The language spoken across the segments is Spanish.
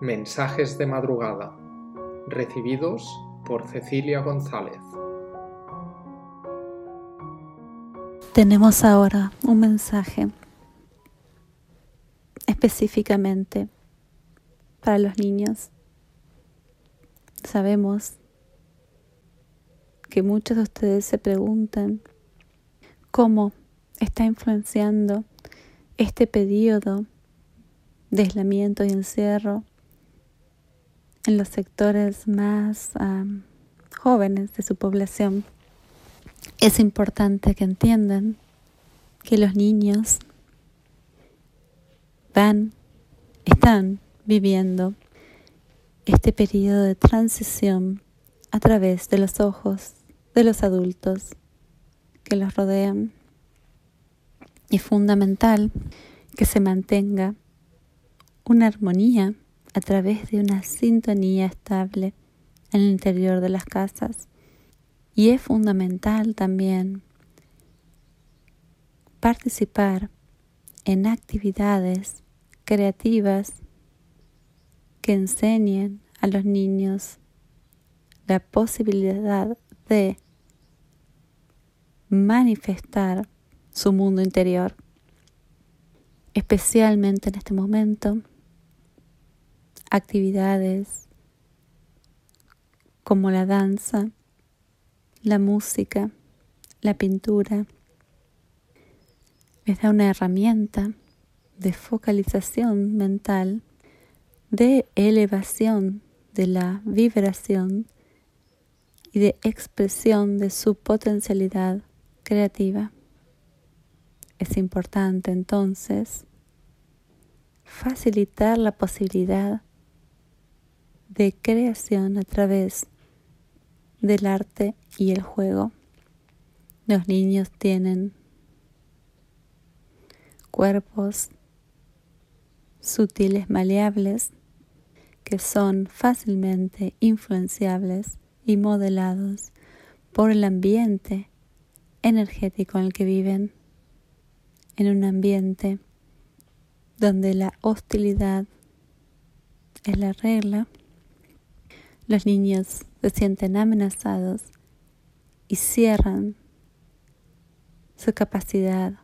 Mensajes de madrugada, recibidos por Cecilia González. Tenemos ahora un mensaje específicamente para los niños. Sabemos que muchos de ustedes se preguntan cómo está influenciando este periodo de aislamiento y encierro en los sectores más jóvenes de su población. Es importante que entiendan que los niños van, están viviendo este periodo de transición a través de los ojos de los adultos que los rodean. Es fundamental que se mantenga una armonía a través de una sintonía estable en el interior de las casas. Y es fundamental también participar en actividades creativas que enseñen a los niños la posibilidad de manifestar su mundo interior, especialmente en este momento, actividades como la danza, la música, la pintura, les da una herramienta de focalización mental, de elevación de la vibración y de expresión de su potencialidad creativa. Es importante entonces facilitar la posibilidad de creación a través del arte y el juego. Los niños tienen cuerpos sutiles maleables que son fácilmente influenciables y modelados por el ambiente energético en el que viven, en un ambiente donde la hostilidad es la regla, los niños se sienten amenazados y cierran su capacidad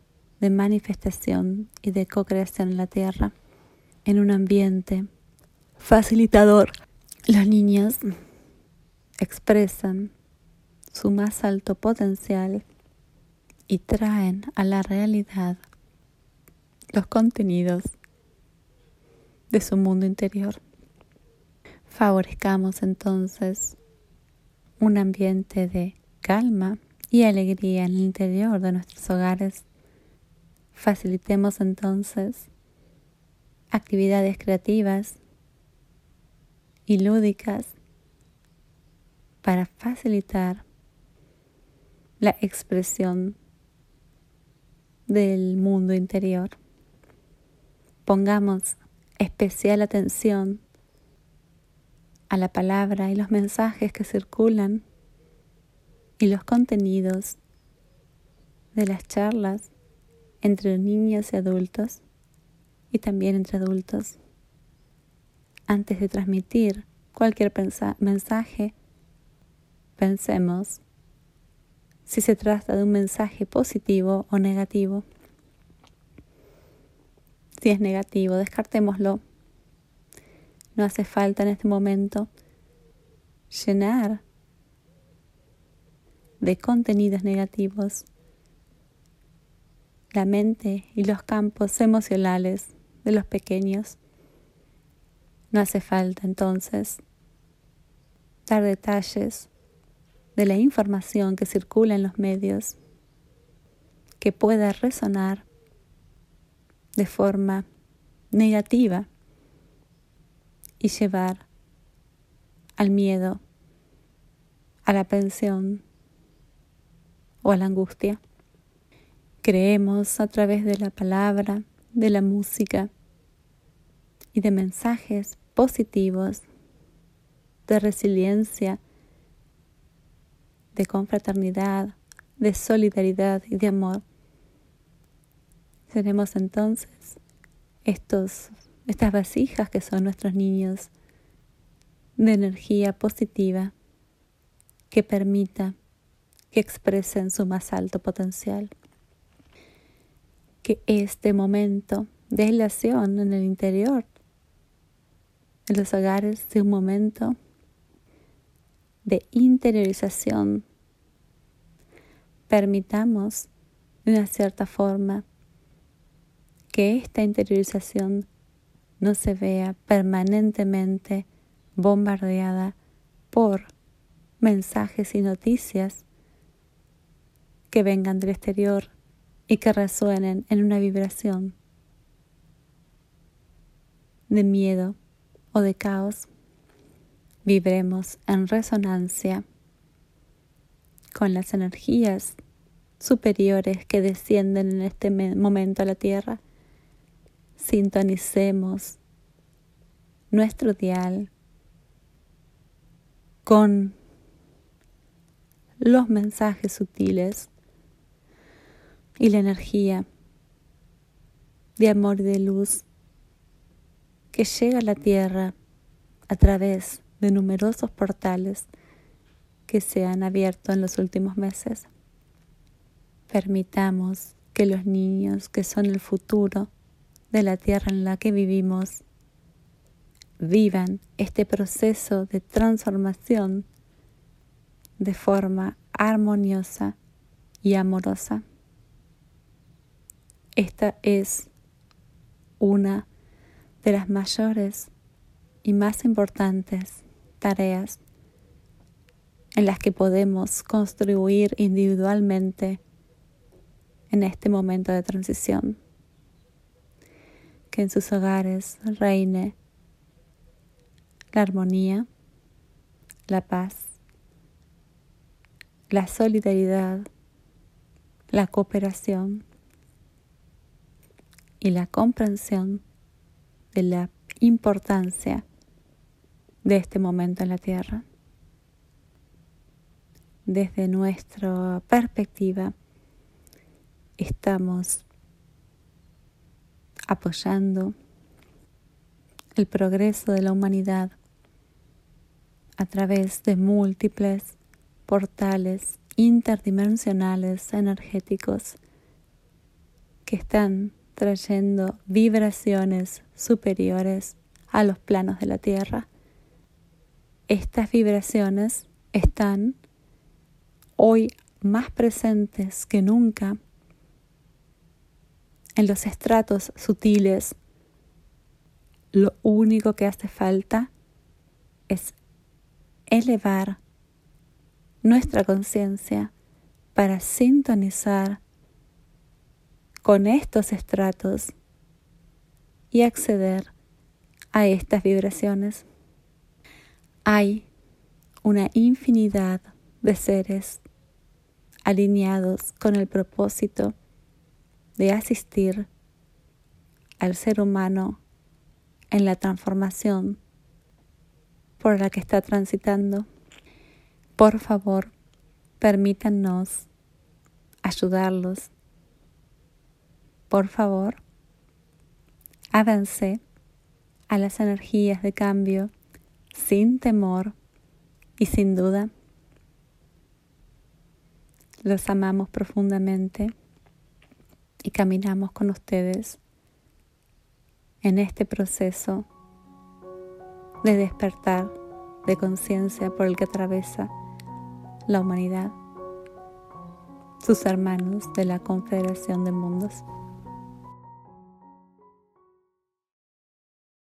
de manifestación y de co-creación en la tierra, en un ambiente facilitador. Los niños expresan su más alto potencial y traen a la realidad los contenidos de su mundo interior. Favorezcamos entonces un ambiente de calma y alegría en el interior de nuestros hogares. Facilitemos entonces actividades creativas y lúdicas para facilitar la expresión del mundo interior. Pongamos especial atención a la palabra y los mensajes que circulan y los contenidos de las charlas entre niños y adultos y también entre adultos. Antes de transmitir cualquier mensaje, pensemos si se trata de un mensaje positivo o negativo. Si es negativo, descartémoslo. No hace falta en este momento llenar de contenidos negativos la mente y los campos emocionales de los pequeños. No hace falta entonces dar detalles de la información que circula en los medios que pueda resonar de forma negativa y llevar al miedo, a la pensión o a la angustia. Creemos a través de la palabra, de la música y de mensajes positivos de resiliencia de confraternidad, de solidaridad y de amor. Seremos entonces estos estas vasijas que son nuestros niños de energía positiva que permita que expresen su más alto potencial. Que este momento de aislación en el interior en los hogares sea un momento de interiorización. Permitamos de una cierta forma que esta interiorización no se vea permanentemente bombardeada por mensajes y noticias que vengan del exterior y que resuenen en una vibración de miedo o de caos, vibremos en resonancia con las energías superiores que descienden en este momento a la Tierra. Sintonicemos nuestro dial con los mensajes sutiles y la energía de amor y de luz que llega a la tierra a través de numerosos portales que se han abierto en los últimos meses. Permitamos que los niños que son el futuro de la tierra en la que vivimos vivan este proceso de transformación de forma armoniosa y amorosa. Esta es una de las mayores y más importantes tareas en las que podemos contribuir individualmente en este momento de transición. Que en sus hogares reine la armonía, la paz, la solidaridad, la cooperación y la comprensión de la importancia de este momento en la Tierra. Desde nuestra perspectiva, estamos apoyando el progreso de la humanidad a través de múltiples portales interdimensionales energéticos que están trayendo vibraciones superiores a los planos de la Tierra. Estas vibraciones están hoy más presentes que nunca en los estratos sutiles. Lo único que hace falta es elevar nuestra conciencia para sintonizar con estos estratos y acceder a estas vibraciones. Hay una infinidad de seres alineados con el propósito de asistir al ser humano en la transformación por la que está transitando. Por favor, permítanos ayudarlos por favor, avance a las energías de cambio sin temor y sin duda. Los amamos profundamente y caminamos con ustedes en este proceso de despertar de conciencia por el que atraviesa la humanidad, sus hermanos de la Confederación de Mundos.